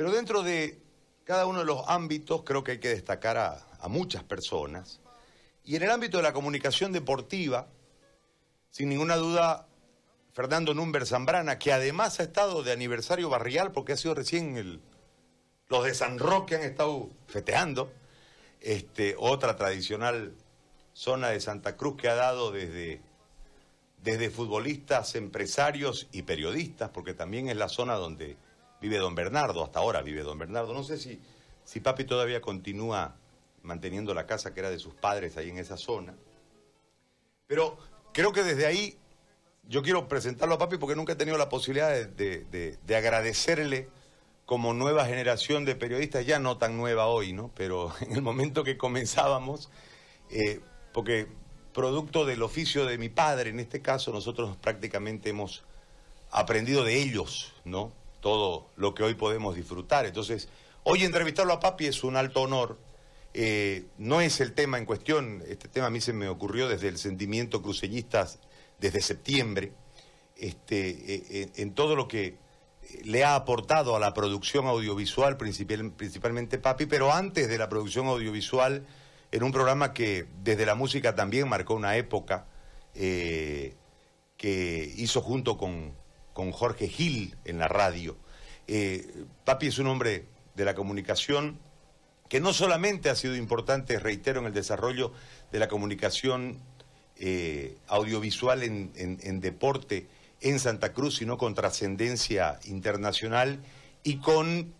Pero dentro de cada uno de los ámbitos creo que hay que destacar a, muchas personas. Y en el ámbito de la comunicación deportiva, sin ninguna duda, Fernando Number Zambrana, que además ha estado de aniversario barrial, porque ha sido recién el, los de San Roque han estado festeando, este, otra tradicional zona de Santa Cruz que ha dado desde, desde futbolistas, empresarios y periodistas, porque también es la zona donde vive don Bernardo, hasta ahora vive don Bernardo. No sé si, si papi todavía continúa manteniendo la casa que era de sus padres ahí en esa zona. Pero creo que desde ahí yo quiero presentarlo a papi porque nunca he tenido la posibilidad de, de agradecerle como nueva generación de periodistas, ya no tan nueva hoy, ¿no? Pero en el momento que comenzábamos, eh, porque producto del oficio de mi padre, en este caso, nosotros prácticamente hemos aprendido de ellos, ¿no? Todo lo que hoy podemos disfrutar. Entonces, hoy entrevistarlo a papi es un alto honor. Eh, no es el tema en cuestión, este tema a mí se me ocurrió desde el sentimiento cruceñista desde septiembre, este, eh, en todo lo que le ha aportado a la producción audiovisual, principalmente Papi, pero antes de la producción audiovisual, en un programa que desde la música también marcó una época, eh, que hizo junto con, Jorge Gil en la radio. Eh, Papi es un hombre de la comunicación que no solamente ha sido importante, reitero, en el desarrollo de la comunicación eh, audiovisual en deporte, en Santa Cruz, sino con trascendencia internacional y con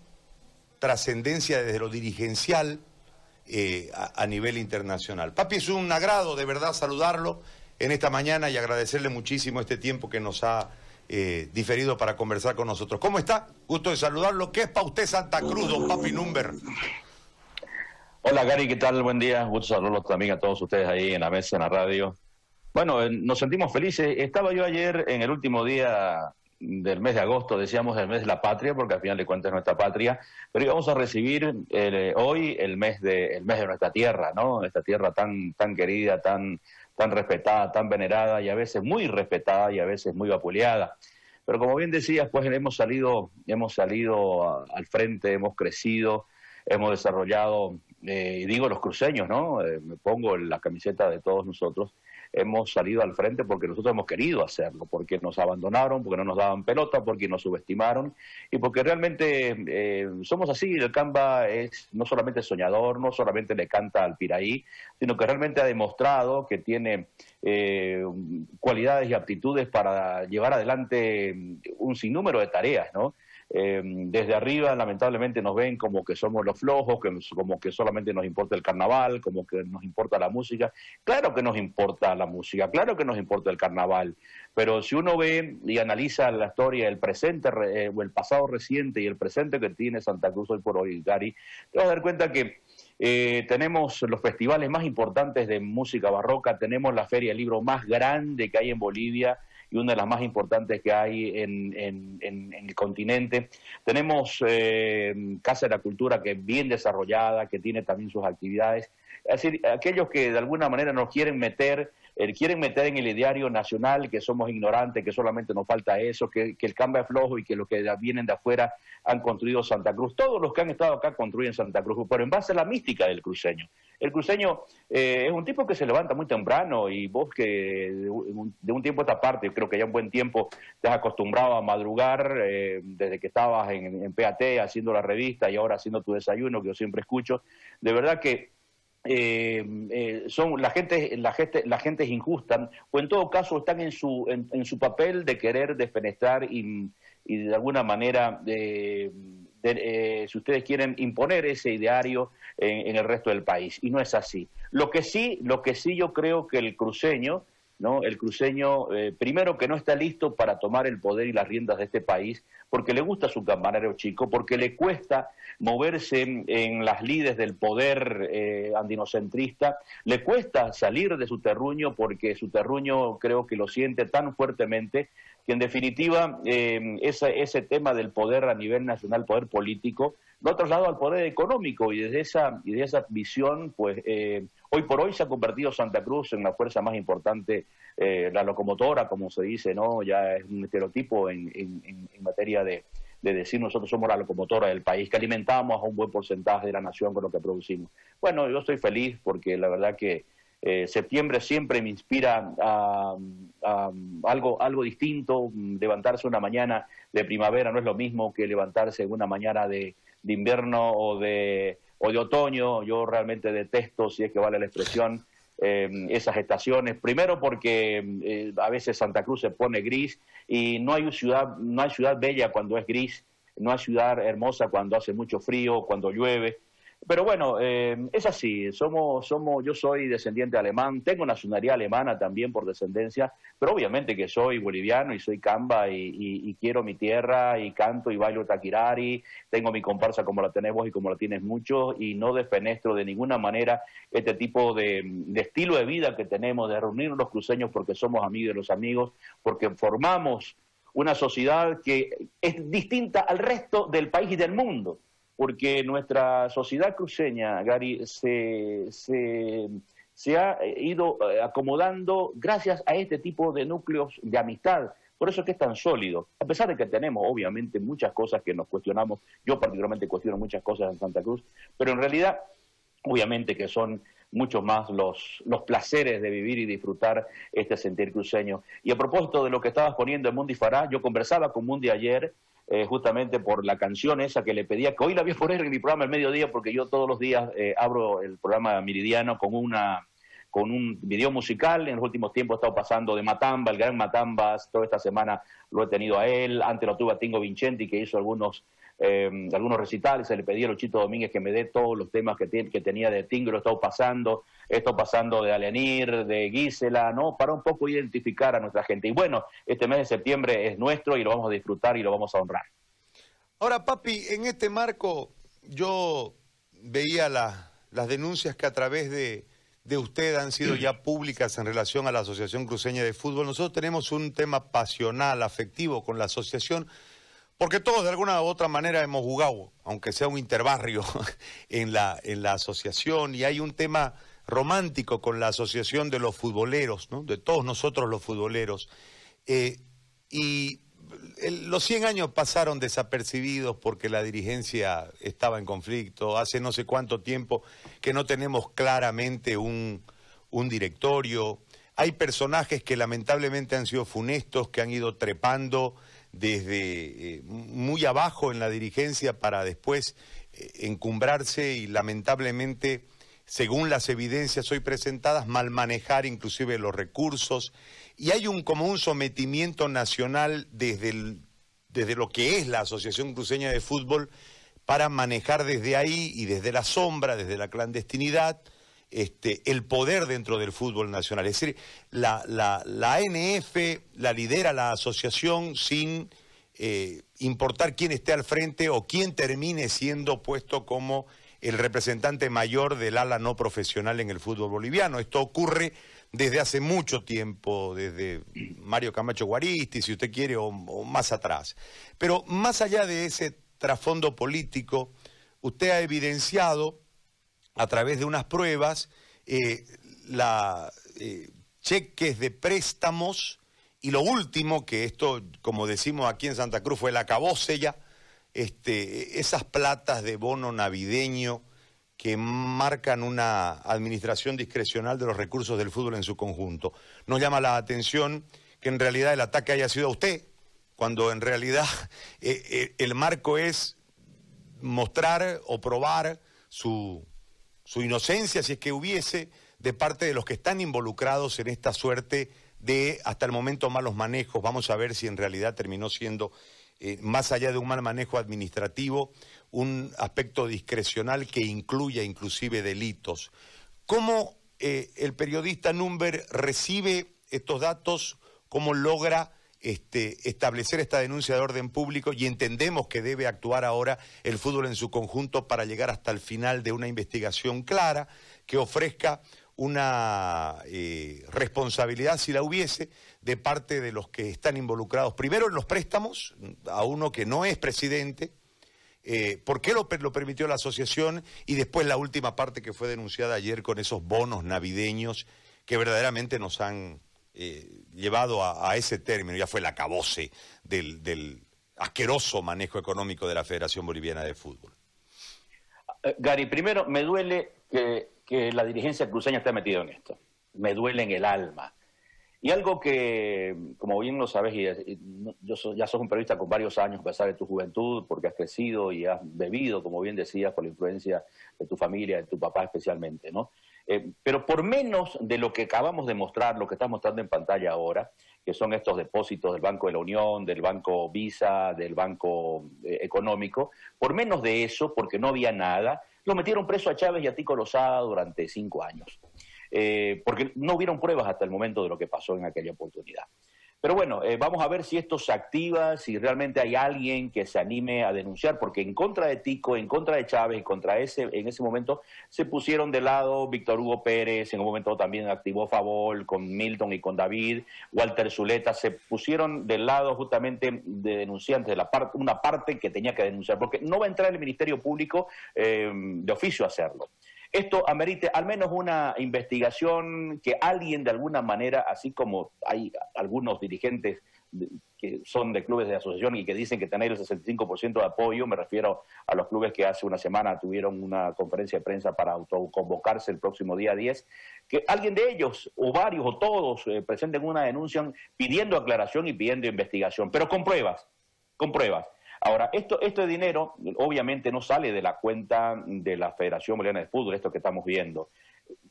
trascendencia desde lo dirigencial eh, a, nivel internacional. Papi, es un agrado de verdad saludarlo en esta mañana y agradecerle muchísimo este tiempo que nos ha eh, diferido para conversar con nosotros. ¿Cómo está? Gusto de saludarlo. ¿Qué es para usted Santa Cruz, don Papi Number? Hola Gary, ¿qué tal? Buen día. Gusto saludarlos también a todos ustedes ahí en la mesa, en la radio. Bueno, nos sentimos felices. Estaba yo ayer en el último día del mes de agosto, decíamos el mes de la patria, porque al final de cuentas es nuestra patria, pero íbamos a recibir eh, hoy el mes de el mes de nuestra tierra, ¿no? Esta tierra tan tan querida, tan tan respetada, tan venerada y a veces muy respetada y a veces muy vapuleada. Pero como bien decías, pues hemos salido hemos salido al frente, hemos crecido, hemos desarrollado, eh, digo los cruceños, ¿no? Eh, me pongo la camiseta de todos nosotros hemos salido al frente porque nosotros hemos querido hacerlo, porque nos abandonaron, porque no nos daban pelota, porque nos subestimaron y porque realmente eh, somos así. El Camba es no solamente soñador, no solamente le canta al Piraí, sino que realmente ha demostrado que tiene eh, cualidades y aptitudes para llevar adelante un sinnúmero de tareas, ¿no? Eh, desde arriba lamentablemente nos ven como que somos los flojos, que, como que solamente nos importa el carnaval, como que nos importa la música. Claro que nos importa la música, claro que nos importa el carnaval, pero si uno ve y analiza la historia, el presente eh, o el pasado reciente y el presente que tiene Santa Cruz hoy por hoy, Gary, te vas a dar cuenta que eh, tenemos los festivales más importantes de música barroca, tenemos la feria del libro más grande que hay en Bolivia, y una de las más importantes que hay en, en, el continente. Tenemos eh, Casa de la Cultura que es bien desarrollada, que tiene también sus actividades. Es decir, aquellos que de alguna manera nos quieren meter eh, quieren meter en el ideario nacional que somos ignorantes, que solamente nos falta eso, que, el cambio es flojo y que los que vienen de afuera han construido Santa Cruz. Todos los que han estado acá construyen Santa Cruz, pero en base a la mística del cruceño. El cruceño eh, es un tipo que se levanta muy temprano y vos que de un, tiempo a esta parte, creo que ya un buen tiempo te has acostumbrado a madrugar eh, desde que estabas en, en PAT haciendo la revista y ahora haciendo tu desayuno, que yo siempre escucho. De verdad que eh, eh, son la gente la gente la gente es injusta o en todo caso están en su en, su papel de querer defenestrar y, y de alguna manera eh, si ustedes quieren imponer ese ideario en, el resto del país. Y no es así. Lo que sí lo que sí yo creo que el cruceño no el cruceño primero que no está listo para tomar el poder y las riendas de este país porque le gusta su campanero chico porque le cuesta moverse en las lides del poder eh, andinocentrista, le cuesta salir de su terruño porque su terruño creo que lo siente tan fuertemente que en definitiva eh, ese, ese tema del poder a nivel nacional, poder político, lo ha trasladado al poder económico y desde esa, y de esa visión, pues eh, hoy por hoy se ha convertido Santa Cruz en la fuerza más importante, la locomotora, como se dice, ¿no? Ya es un estereotipo en, materia de, de decir nosotros somos la locomotora del país, que alimentamos a un buen porcentaje de la nación con lo que producimos. Bueno, yo estoy feliz porque la verdad que eh, septiembre siempre me inspira a, algo, algo distinto, levantarse una mañana de primavera no es lo mismo que levantarse una mañana de, invierno o de, o de otoño, yo realmente detesto, si es que vale la expresión, eh, esas estaciones. Primero porque eh, a veces Santa Cruz se pone gris y no hay ciudad, no hay ciudad bella cuando es gris, no hay ciudad hermosa cuando hace mucho frío, cuando llueve. Pero bueno, eh, es así, somos, somos, yo soy descendiente alemán, tengo nacionalidad alemana también por descendencia, pero obviamente que soy boliviano y soy camba y, quiero mi tierra y canto y bailo taquirari, tengo mi comparsa como la tenemos y como la tienes mucho y no defenestro de ninguna manera este tipo de, de estilo de vida que tenemos, de reunirnos los cruceños porque somos amigos de los amigos, porque formamos una sociedad que es distinta al resto del país y del mundo porque nuestra sociedad cruceña, Gary, se, se, ha ido eh, acomodando gracias a este tipo de núcleos de amistad. Por eso es que es tan sólido, a pesar de que tenemos obviamente muchas cosas que nos cuestionamos, yo particularmente cuestiono muchas cosas en Santa Cruz, pero en realidad obviamente que son muchos más los, los placeres de vivir y disfrutar este sentir cruceño. Y a propósito de lo que estabas poniendo en Mundi Fará, yo conversaba con Mundi ayer eh, justamente por la canción esa que le pedía, que hoy la voy a poner en mi programa el mediodía, porque yo todos los días eh, abro el programa Meridiano con una con un video musical, en los últimos tiempos he estado pasando de Matamba, el gran Matambas, toda esta semana lo he tenido a él, antes lo tuve a Tingo Vincenti, que hizo algunos eh, algunos recitales, se le pedí a Luchito Domínguez que me dé todos los temas que, tenía de Tingo, lo he estado pasando, he estado pasando de Alenir, de Gisela, ¿no? Para un poco identificar a nuestra gente. Y bueno, este mes de septiembre es nuestro y lo vamos a disfrutar y lo vamos a honrar. Ahora, papi, en este marco yo veía las denuncias que a través de, de usted han sido ya públicas en relación a la Asociación Cruceña de Fútbol. Nosotros tenemos un tema pasional, afectivo con la asociación porque todos de alguna u otra manera hemos jugado, aunque sea un interbarrio, en la, en la asociación, y hay un tema romántico con la asociación de los futboleros, ¿no? de todos nosotros los futboleros. Eh, y los 100 años pasaron desapercibidos porque la dirigencia estaba en conflicto. Hace no sé cuánto tiempo que no tenemos claramente un, un directorio. Hay personajes que lamentablemente han sido funestos, que han ido trepando desde eh, muy abajo en la dirigencia para después eh, encumbrarse y lamentablemente, según las evidencias hoy presentadas, mal manejar inclusive los recursos. Y hay un como un sometimiento nacional desde, desde lo que es la Asociación Cruceña de Fútbol para manejar desde ahí y desde la sombra, desde la clandestinidad, este, el poder dentro del fútbol nacional. Es decir, la, la, la ANF la lidera la asociación sin eh, importar quién esté al frente o quién termine siendo puesto como el representante mayor del ala no profesional en el fútbol boliviano. Esto ocurre desde hace mucho tiempo, desde Mario Camacho Guaristi, si usted quiere, o más atrás. Pero más allá de ese trasfondo político, usted ha evidenciado a través de unas pruebas eh, eh, cheques de préstamos y lo último, que esto, como decimos aquí en Santa Cruz, fue la cabocella, este, esas platas de bono navideño que marcan una administración discrecional de los recursos del fútbol en su conjunto. Nos llama la atención que en realidad el ataque haya sido a usted, cuando en realidad eh, el marco es mostrar o probar su, su inocencia, si es que hubiese, de parte de los que están involucrados en esta suerte de, hasta el momento, malos manejos. Vamos a ver si en realidad terminó siendo, eh, más allá de un mal manejo administrativo, un aspecto discrecional que incluya inclusive delitos. ¿Cómo eh, el periodista Number recibe estos datos? ¿Cómo logra este, establecer esta denuncia de orden público y entendemos que debe actuar ahora el fútbol en su conjunto para llegar hasta el final de una investigación clara que ofrezca una eh, responsabilidad, si la hubiese, de parte de los que están involucrados, primero en los préstamos, a uno que no es presidente, eh, por qué lo, lo, permitió la asociación y después la última parte que fue denunciada ayer con esos bonos navideños que verdaderamente nos han eh, llevado a, ese término, ya fue la cabose del, asqueroso manejo económico de la Federación Boliviana de Fútbol. Eh, Gary, primero me duele que, la dirigencia cruceña esté metida en esto. Me duele en el alma. Y algo que, como bien lo sabes, y, yo ya sos un periodista con varios años, a pesar de tu juventud, porque has crecido y has bebido, como bien decías, por la influencia de tu familia, de tu papá especialmente, ¿no? Eh, pero por menos de lo que acabamos de mostrar, lo que estás mostrando en pantalla ahora, que son estos depósitos del Banco de la Unión, del Banco Visa, del Banco eh, Económico, por menos de eso, porque no había nada, lo metieron preso a Chávez y a Tico Lozada durante cinco años, eh, porque no hubieron pruebas hasta el momento de lo que pasó en aquella oportunidad. Pero bueno, eh, vamos a ver si esto se activa, si realmente hay alguien que se anime a denunciar, porque en contra de Tico, en contra de Chávez, y contra ese, en ese momento se pusieron de lado Víctor Hugo Pérez, en un momento también activó Favol con Milton y con David, Walter Zuleta, se pusieron del lado justamente de denunciantes, de la parte, una parte que tenía que denunciar, porque no va a entrar el Ministerio Público eh, de oficio a hacerlo. Esto amerite al menos una investigación que alguien de alguna manera, así como hay algunos dirigentes que son de clubes de asociación y que dicen que tener el 65% de apoyo, me refiero a los clubes que hace una semana tuvieron una conferencia de prensa para autoconvocarse el próximo día 10, que alguien de ellos, o varios, o todos, eh, presenten una denuncia pidiendo aclaración y pidiendo investigación, pero con pruebas, con pruebas. Ahora, esto, este dinero obviamente no sale de la cuenta de la Federación Boliviana de Fútbol, esto que estamos viendo.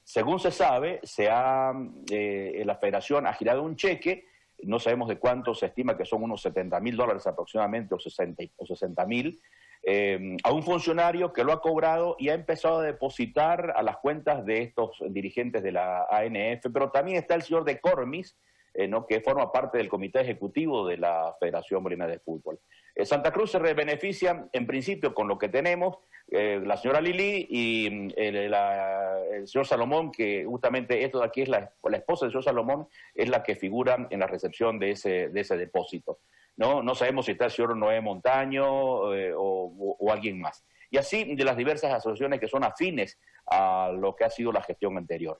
Según se sabe, se ha, eh, la Federación ha girado un cheque, no sabemos de cuánto, se estima que son unos 70 mil dólares aproximadamente, o 60 mil, eh, a un funcionario que lo ha cobrado y ha empezado a depositar a las cuentas de estos dirigentes de la ANF, pero también está el señor de Cormis, eh, que forma parte del comité ejecutivo de la Federación Boliviana de Fútbol. Eh, Santa Cruz se beneficia, en principio, con lo que tenemos, eh, la señora Lili y mm, el, señor Salomón, que justamente esto de aquí es la, esposa del señor Salomón, es la que figura en la recepción de ese, de ese depósito. ¿no? no sabemos si está el señor Noé Montaño eh, o alguien más. Y así de las diversas asociaciones que son afines a lo que ha sido la gestión anterior.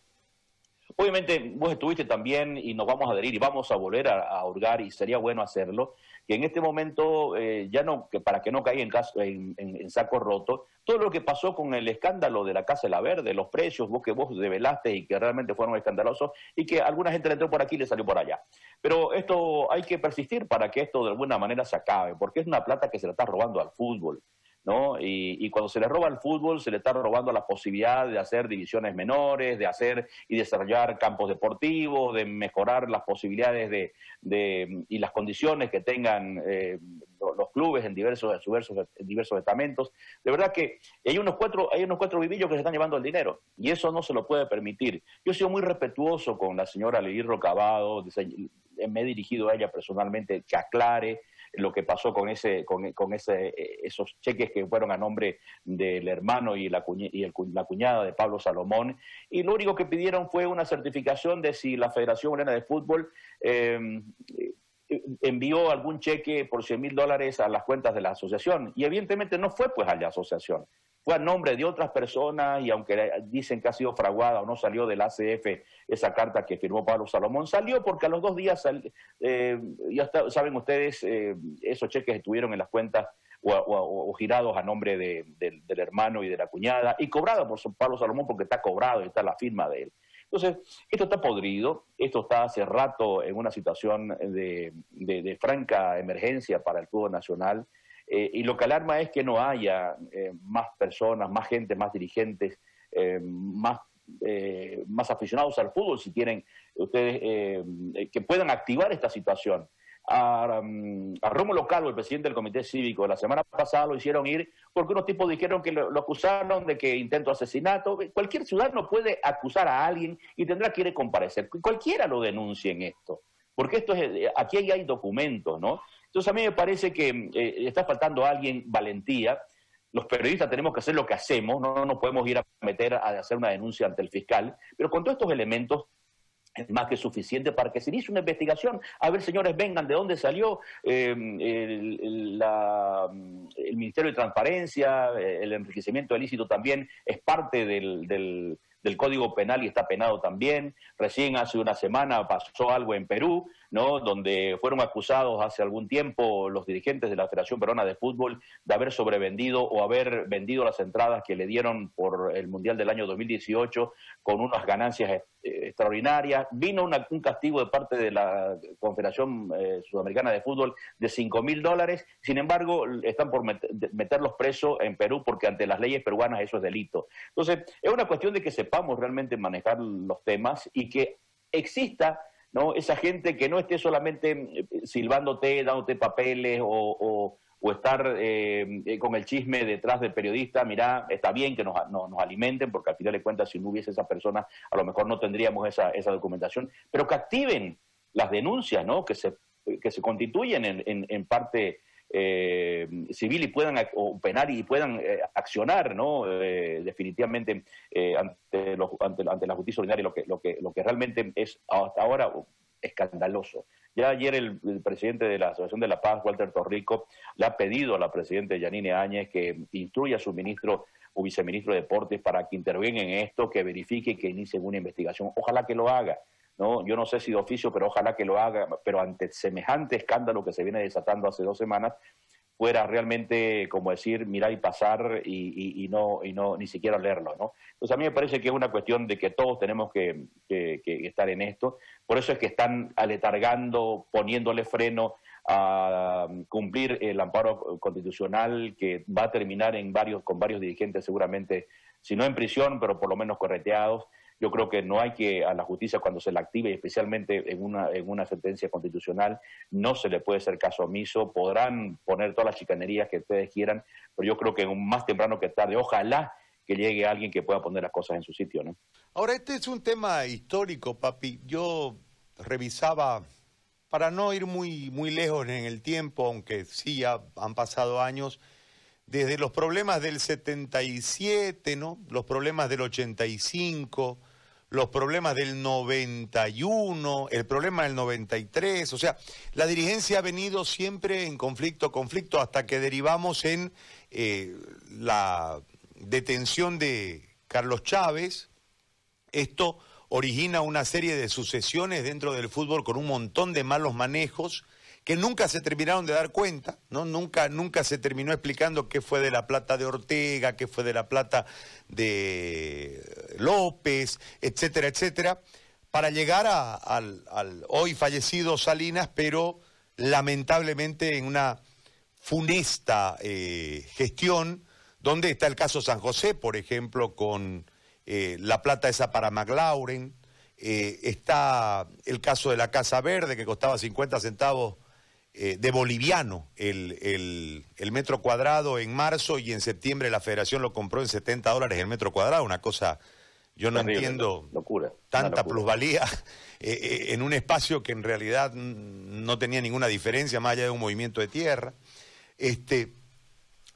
Obviamente vos estuviste también y nos vamos a adherir y vamos a volver a, a hurgar y sería bueno hacerlo, que en este momento, eh, ya no, para que no caiga en, caso, en, saco roto, todo lo que pasó con el escándalo de la Casa de la Verde, los precios, vos que vos develaste y que realmente fueron escandalosos y que alguna gente le entró por aquí y le salió por allá. Pero esto hay que persistir para que esto de alguna manera se acabe, porque es una plata que se le está robando al fútbol. ¿No? Y, cuando se le roba al fútbol, se le está robando la posibilidad de hacer divisiones menores, de hacer y desarrollar campos deportivos, de mejorar las posibilidades de, y las condiciones que tengan eh, los clubes en diversos, en diversos estamentos. De verdad que hay unos cuatro, hay unos cuatro vivillos que se están llevando el dinero y eso no se lo puede permitir. Yo he sido muy respetuoso con la señora Lili Rocabado, me he dirigido a ella personalmente que aclare lo que pasó con ese con, ese eh, esos cheques que fueron a nombre del hermano y la cuñada de Pablo Salomón y lo único que pidieron fue una certificación de si la Federación Morena de Fútbol eh, envió algún cheque por 100 mil dólares a las cuentas de la asociación. Y evidentemente no fue pues a la asociación, a nombre de otras personas y aunque dicen que ha sido fraguada o no salió del ACF esa carta que firmó Pablo Salomón, salió porque a los dos días, eh, ya saben ustedes, eh, esos cheques estuvieron en las cuentas o, girados a nombre del, del hermano y de la cuñada y cobrados por Pablo Salomón porque está cobrado y está la firma de él. Entonces, esto está podrido, esto está hace rato en una situación de, franca emergencia para el fútbol nacional. Eh, y lo que alarma es que no haya eh, más personas, más gente, más dirigentes, eh, más, más aficionados al fútbol, si tienen ustedes, que puedan activar esta situación a, a Rómulo Calvo, el presidente del Comité Cívico, la semana pasada lo hicieron ir porque unos tipos dijeron que lo, acusaron de que intento asesinato. Cualquier ciudadano puede acusar a alguien y tendrá que ir a comparecer. Cualquiera lo denuncia en esto, porque esto es, aquí hay documentos, ¿no? Entonces a mí me parece que eh, está faltando a alguien valentía. Los periodistas tenemos que hacer lo que hacemos, no nos podemos ir a meter a hacer una denuncia ante el fiscal, pero con todos estos elementos es más que suficiente para que se inicie una investigación. A ver, señores, vengan, ¿de dónde salió eh, el, Ministerio de Transparencia? El enriquecimiento ilícito también es parte del Código Penal y está penado también. Recién hace una semana pasó algo en Perú, ¿no? donde fueron acusados hace algún tiempo los dirigentes de la Federación Peruana de Fútbol de haber sobrevendido o haber vendido las entradas que le dieron por el Mundial del año 2018 con unas ganancias eh, extraordinarias. Vino un castigo de parte de la Confederación eh, Sudamericana de Fútbol de 5 mil dólares. Sin embargo, están por meterlos presos en Perú porque ante las leyes peruanas eso es delito. Entonces, es una cuestión de que sepamos realmente manejar los temas y que exista ¿no? Esa gente que no esté solamente eh, silbándote, dándote papeles o, estar eh, con el chisme detrás del periodista, mira, está bien que nos, alimenten, porque al final de cuentas, si no hubiese esa persona, a lo mejor no tendríamos esa, esa documentación, pero que activen las denuncias, ¿no? Que se, que se constituyen en, en parte eh, civil y puedan operar y puedan eh, accionar no eh, definitivamente eh, ante, los, ante, la justicia ordinaria lo que lo que lo que realmente es hasta ahora escandaloso ya ayer el, presidente de la Asociación de la Paz Walter Torrico le ha pedido a la presidenta Yanine Áñez que instruya a su ministro o viceministro de Deportes para que intervenga en esto, que verifique, que inicie una investigación. Ojalá que lo haga. ¿No? Yo no sé si de oficio, pero ojalá que lo haga, pero ante semejante escándalo que se viene desatando hace dos semanas, fuera realmente, como decir, mirar y pasar y, no, y no ni siquiera leerlo. Entonces a mí me parece que es una cuestión de que todos tenemos que, estar en esto. Por eso es que están aletargando, poniéndole freno a cumplir el amparo constitucional que va a terminar en varios, con varios dirigentes seguramente, si no en prisión, pero por lo menos correteados. Yo creo que no hay que a la justicia cuando se la active, especialmente en una, en una sentencia constitucional, no se le puede hacer caso omiso. Podrán poner todas las chicanerías que ustedes quieran, pero yo creo que más temprano que tarde, ojalá que llegue alguien que pueda poner las cosas en su sitio, ¿no? Ahora, este es un tema histórico, papi. Yo revisaba, para no ir muy, muy lejos en el tiempo, aunque sí ya han pasado años, desde los problemas del 77, ¿no? Los problemas del 85, los problemas del 91, el problema del 93, o sea, la dirigencia ha venido siempre en conflicto, conflicto, hasta que derivamos en eh, la detención de Carlos Chávez. Esto origina una serie de sucesiones dentro del fútbol con un montón de malos manejos que nunca se terminaron de dar cuenta, ¿no? Nunca, nunca se terminó explicando qué fue de la plata de Ortega, qué fue de la plata de López, etcétera, etcétera, para llegar al, hoy fallecido Salinas, pero lamentablemente en una funesta eh, gestión, donde está el caso San José, por ejemplo, con eh, la plata esa para McLaurin, eh, está el caso de la Casa Verde, que costaba 50 centavos eh, de boliviano el, metro cuadrado en marzo y en septiembre la federación lo compró en 70 dólares el metro cuadrado, una cosa, yo no entiendo locura, tanta plusvalía eh, eh, en un espacio que en realidad no tenía ninguna diferencia más allá de un movimiento de tierra. Este,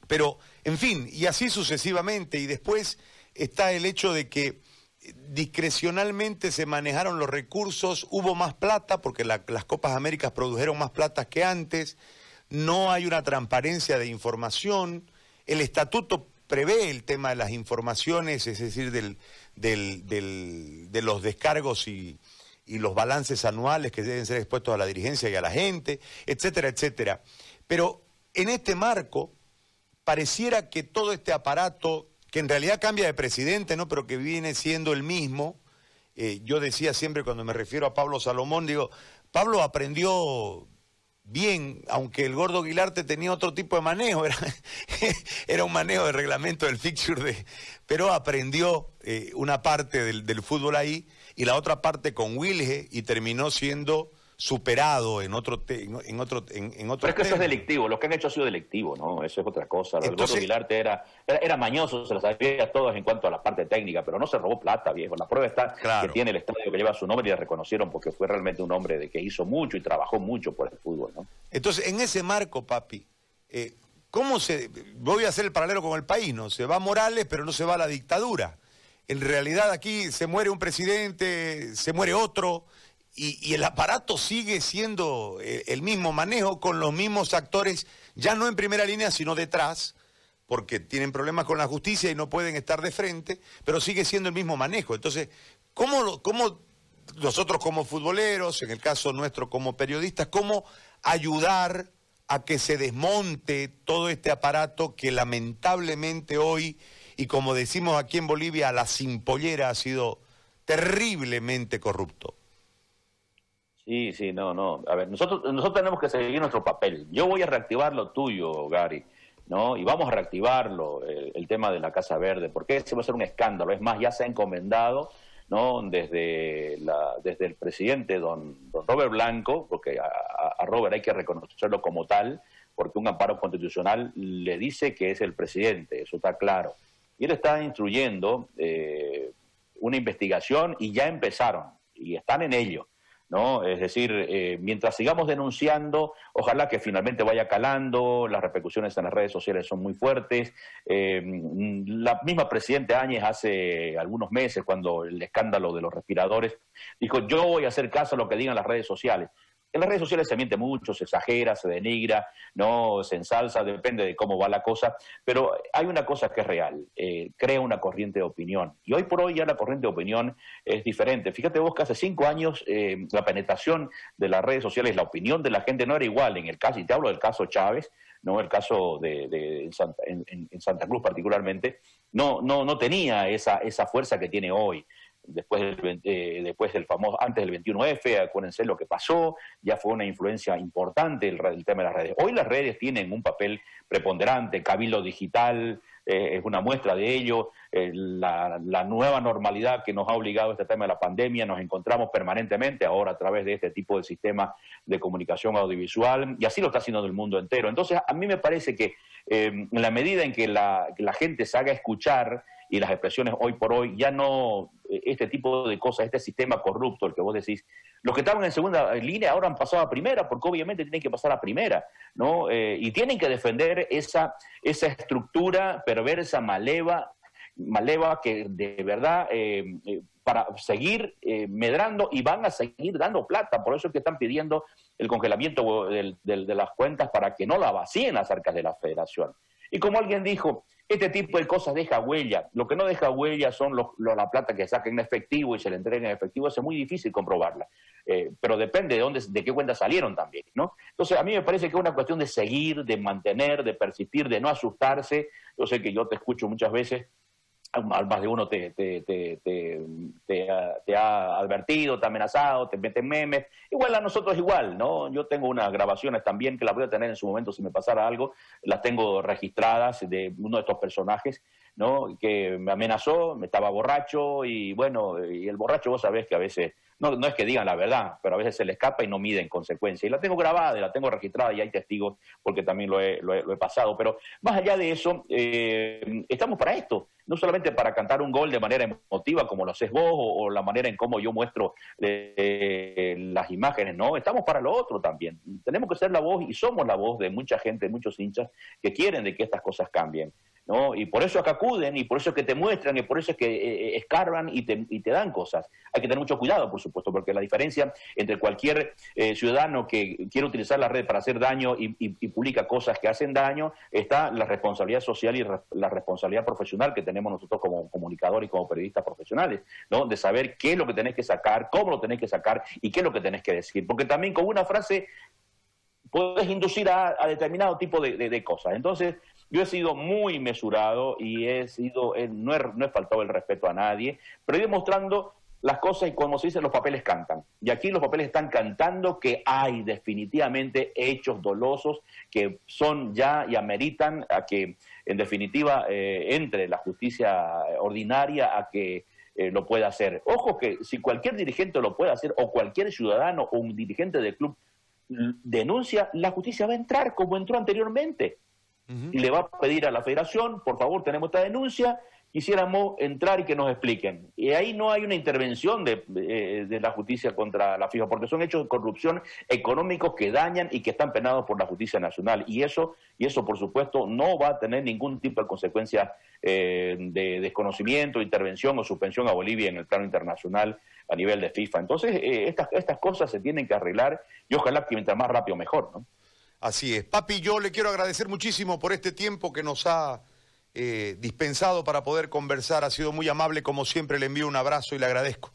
pero, en fin, y así sucesivamente, y después está el hecho de que discrecionalmente se manejaron los recursos, hubo más plata, porque las Copas Américas produjeron más plata que antes, no hay una transparencia de información, el estatuto prevé el tema de las informaciones, es decir, del, de los descargos y, y los balances anuales que deben ser expuestos a la dirigencia y a la gente, etcétera, etcétera. Pero en este marco, pareciera que todo este aparato que en realidad cambia de presidente, ¿no? Pero que viene siendo el mismo. Eh, yo decía siempre cuando me refiero a Pablo Salomón, digo, Pablo aprendió bien, aunque el gordo Aguilarte tenía otro tipo de manejo, era, era un manejo de reglamento del fixture, de, pero aprendió eh, una parte del, del, fútbol ahí y la otra parte con Wilge y terminó siendo superado en otro en otro en, otro pero es que eso es delictivo lo que han hecho ha sido delictivo no eso es otra cosa. Entonces, Vilarte era, era, mañoso se lo sabía a todos en cuanto a la parte técnica pero no se robó plata viejo. La prueba está que tiene el estadio que lleva su nombre y le reconocieron porque fue realmente un hombre de que hizo mucho y trabajó mucho por el fútbol no entonces en ese marco papi eh, cómo se voy a hacer el paralelo con el país no se va Morales pero no se va la dictadura. En realidad aquí se muere un presidente, se muere otro, y, el aparato sigue siendo eh, el mismo manejo con los mismos actores, ya no en primera línea, sino detrás, porque tienen problemas con la justicia y no pueden estar de frente, pero sigue siendo el mismo manejo. Entonces, ¿cómo, cómo nosotros como futboleros, en el caso nuestro como periodistas, cómo ayudar a que se desmonte todo este aparato que lamentablemente hoy, y como decimos aquí en Bolivia, la simpollera ha sido terriblemente corrupto? Sí, sí, no, no. A ver, nosotros, nosotros tenemos que seguir nuestro papel. Yo voy a reactivar lo tuyo, Gary, ¿no? Y vamos a reactivarlo, el, tema de la Casa Verde, porque ese va a ser un escándalo. Es más, ya se ha encomendado, ¿no? Desde, la, desde el presidente, don, don Robert Blanco, porque a, Robert hay que reconocerlo como tal, porque un amparo constitucional le dice que es el presidente, eso está claro. Y él está instruyendo eh, una investigación y ya empezaron, y están en ello. ¿No? Es decir, eh, mientras sigamos denunciando, ojalá que finalmente vaya calando, las repercusiones en las redes sociales son muy fuertes. Eh, la misma Presidenta Áñez hace algunos meses, cuando el escándalo de los respiradores, dijo, yo voy a hacer caso a lo que digan las redes sociales. En las redes sociales se miente mucho, se exagera, se denigra, no se ensalza, depende de cómo va la cosa, pero hay una cosa que es real, eh, crea una corriente de opinión. Y hoy por hoy ya la corriente de opinión es diferente. Fíjate vos que hace cinco años eh, la penetración de las redes sociales, la opinión de la gente no era igual. En el caso, y te hablo del caso Chávez, no el caso de, Santa, en, Santa Cruz particularmente, no, no, no tenía esa, esa fuerza que tiene hoy después del, eh, después del famoso, antes del 21F, acuérdense lo que pasó, ya fue una influencia importante el, tema de las redes. Hoy las redes tienen un papel preponderante, Cabildo Digital eh, es una muestra de ello, eh, la, nueva normalidad que nos ha obligado este tema de la pandemia, nos encontramos permanentemente ahora a través de este tipo de sistema de comunicación audiovisual, y así lo está haciendo el mundo entero. Entonces, a mí me parece que en la medida en que la, que la gente se haga escuchar, y las expresiones hoy por hoy, ya no eh, este tipo de cosas, este sistema corrupto, el que vos decís, los que estaban en segunda línea ahora han pasado a primera, porque obviamente tienen que pasar a primera, ¿no? Eh, y tienen que defender esa, esa estructura perversa, maleva, maleva que de verdad eh, para seguir medrando y van a seguir dando plata, por eso es que están pidiendo el congelamiento de las cuentas para que no la vacíen las arcas de la federación. Y como alguien dijo, este tipo de cosas deja huella. Lo que no deja huella son los, la plata que saca en efectivo y se le entrega en efectivo. es muy difícil comprobarla. Eh, pero depende de dónde, de qué cuenta salieron también, ¿no? Entonces, a mí me parece que es una cuestión de seguir, de mantener, de persistir, de no asustarse. Yo sé que yo te escucho muchas veces más de uno te, te, te, te, ha advertido, te ha amenazado, te mete memes. Igual a nosotros igual, ¿no? Yo tengo unas grabaciones también que las voy a tener en su momento si me pasara algo. Las tengo registradas de uno de estos personajes, ¿no? Que me amenazó, me estaba borracho y bueno, y el borracho vos sabés que a veces no, no es que digan la verdad, pero a veces se le escapa y no mide en consecuencia. Y la tengo grabada, y la tengo registrada y hay testigos porque también lo he, lo he, pasado. Pero más allá de eso, eh, estamos para esto, no solamente para cantar un gol de manera emotiva como lo haces vos o, la manera en cómo yo muestro eh, las imágenes, no, estamos para lo otro también. Tenemos que ser la voz y somos la voz de mucha gente, muchos hinchas que quieren de que estas cosas cambien. ¿No? Y por eso acá acuden, y por eso es que te muestran, y por eso es que eh, eh, escarban y te, y dan cosas. Hay que tener mucho cuidado, por supuesto, porque la diferencia entre cualquier eh, ciudadano que quiere utilizar la red para hacer daño y, publica cosas que hacen daño, está la responsabilidad social y la responsabilidad profesional que tenemos nosotros como comunicadores y como periodistas profesionales, ¿no? De saber qué es lo que tenés que sacar, cómo lo tenés que sacar y qué es lo que tenés que decir. Porque también con una frase puedes inducir a, determinado tipo de, cosas. Entonces, yo he sido muy mesurado y he sido, no, he, no he faltado el respeto a nadie, pero he ido mostrando las cosas y como se dice, los papeles cantan. Y aquí los papeles están cantando que hay definitivamente hechos dolosos que son ya y ameritan a que, en definitiva, eh, entre la justicia ordinaria a que eh, lo pueda hacer. Ojo que si cualquier dirigente lo puede hacer, o cualquier ciudadano o un dirigente del club denuncia, la justicia va a entrar como entró anteriormente y le va a pedir a la federación, por favor, tenemos esta denuncia, quisiéramos entrar y que nos expliquen. Y ahí no hay una intervención de, de, la justicia contra la FIFA, porque son hechos de corrupción económicos que dañan y que están penados por la justicia nacional. Y eso, y eso por supuesto, no va a tener ningún tipo de consecuencia eh, de desconocimiento, intervención o suspensión a Bolivia en el plano internacional a nivel de FIFA. Entonces, eh, estas, estas cosas se tienen que arreglar y ojalá que mientras más rápido mejor, ¿no? Así es. Papi, yo le quiero agradecer muchísimo por este tiempo que nos ha eh, dispensado para poder conversar. Ha sido muy amable, como siempre, le envío un abrazo y le agradezco.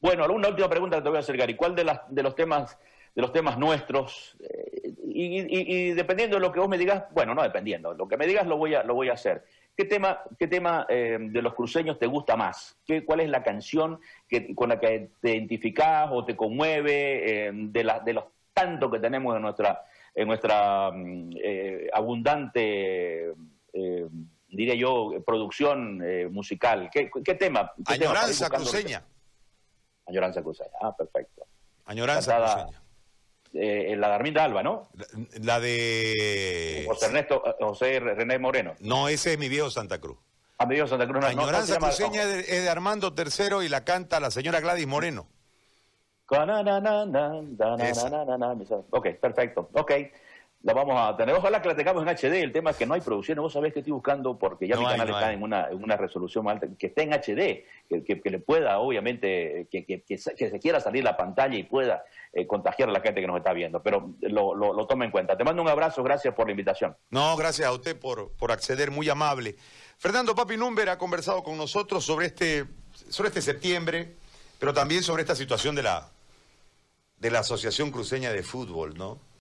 Bueno, una última pregunta que te voy a hacer, Gary. ¿Cuál de, las, de los temas de los temas nuestros eh, y, dependiendo de lo que vos me digas, bueno, no dependiendo, lo que me digas lo voy a, lo voy a hacer. ¿Qué tema, qué tema eh, de los cruceños te gusta más? ¿Qué, ¿Cuál es la canción que, con la que te identificás o te conmueve de, de los tanto que tenemos en nuestra en nuestra mm, eh, abundante, eh, diría yo, producción eh, musical. ¿Qué, tema? Añoranza cruceña. Añoranza cruceña, ah, perfecto. Añoranza cruceña. la de Arminda Alba, ¿no? La, de... José Ernesto, José René Moreno. No, ese es mi viejo Santa Cruz. Ah, mi viejo Santa Cruz. Añoranza cruceña es de, Armando III y la canta la señora Gladys Moreno. Ok, perfecto. Ok, la vamos a tener. Ojalá que la tengamos en HD. El tema es que no hay producción. Vos sabés que estoy buscando, porque ya mi canal está en una, en una resolución más alta, que esté en HD, que, le pueda, obviamente, que, se quiera salir la pantalla y pueda contagiar a la gente que nos está viendo. Pero lo, lo, tome en cuenta. Te mando un abrazo. Gracias por la invitación. No, gracias a usted por, por acceder. Muy amable. Fernando Papi Number ha conversado con nosotros sobre este, sobre este septiembre, pero también sobre esta situación de la de la Asociación Cruceña de Fútbol, ¿no?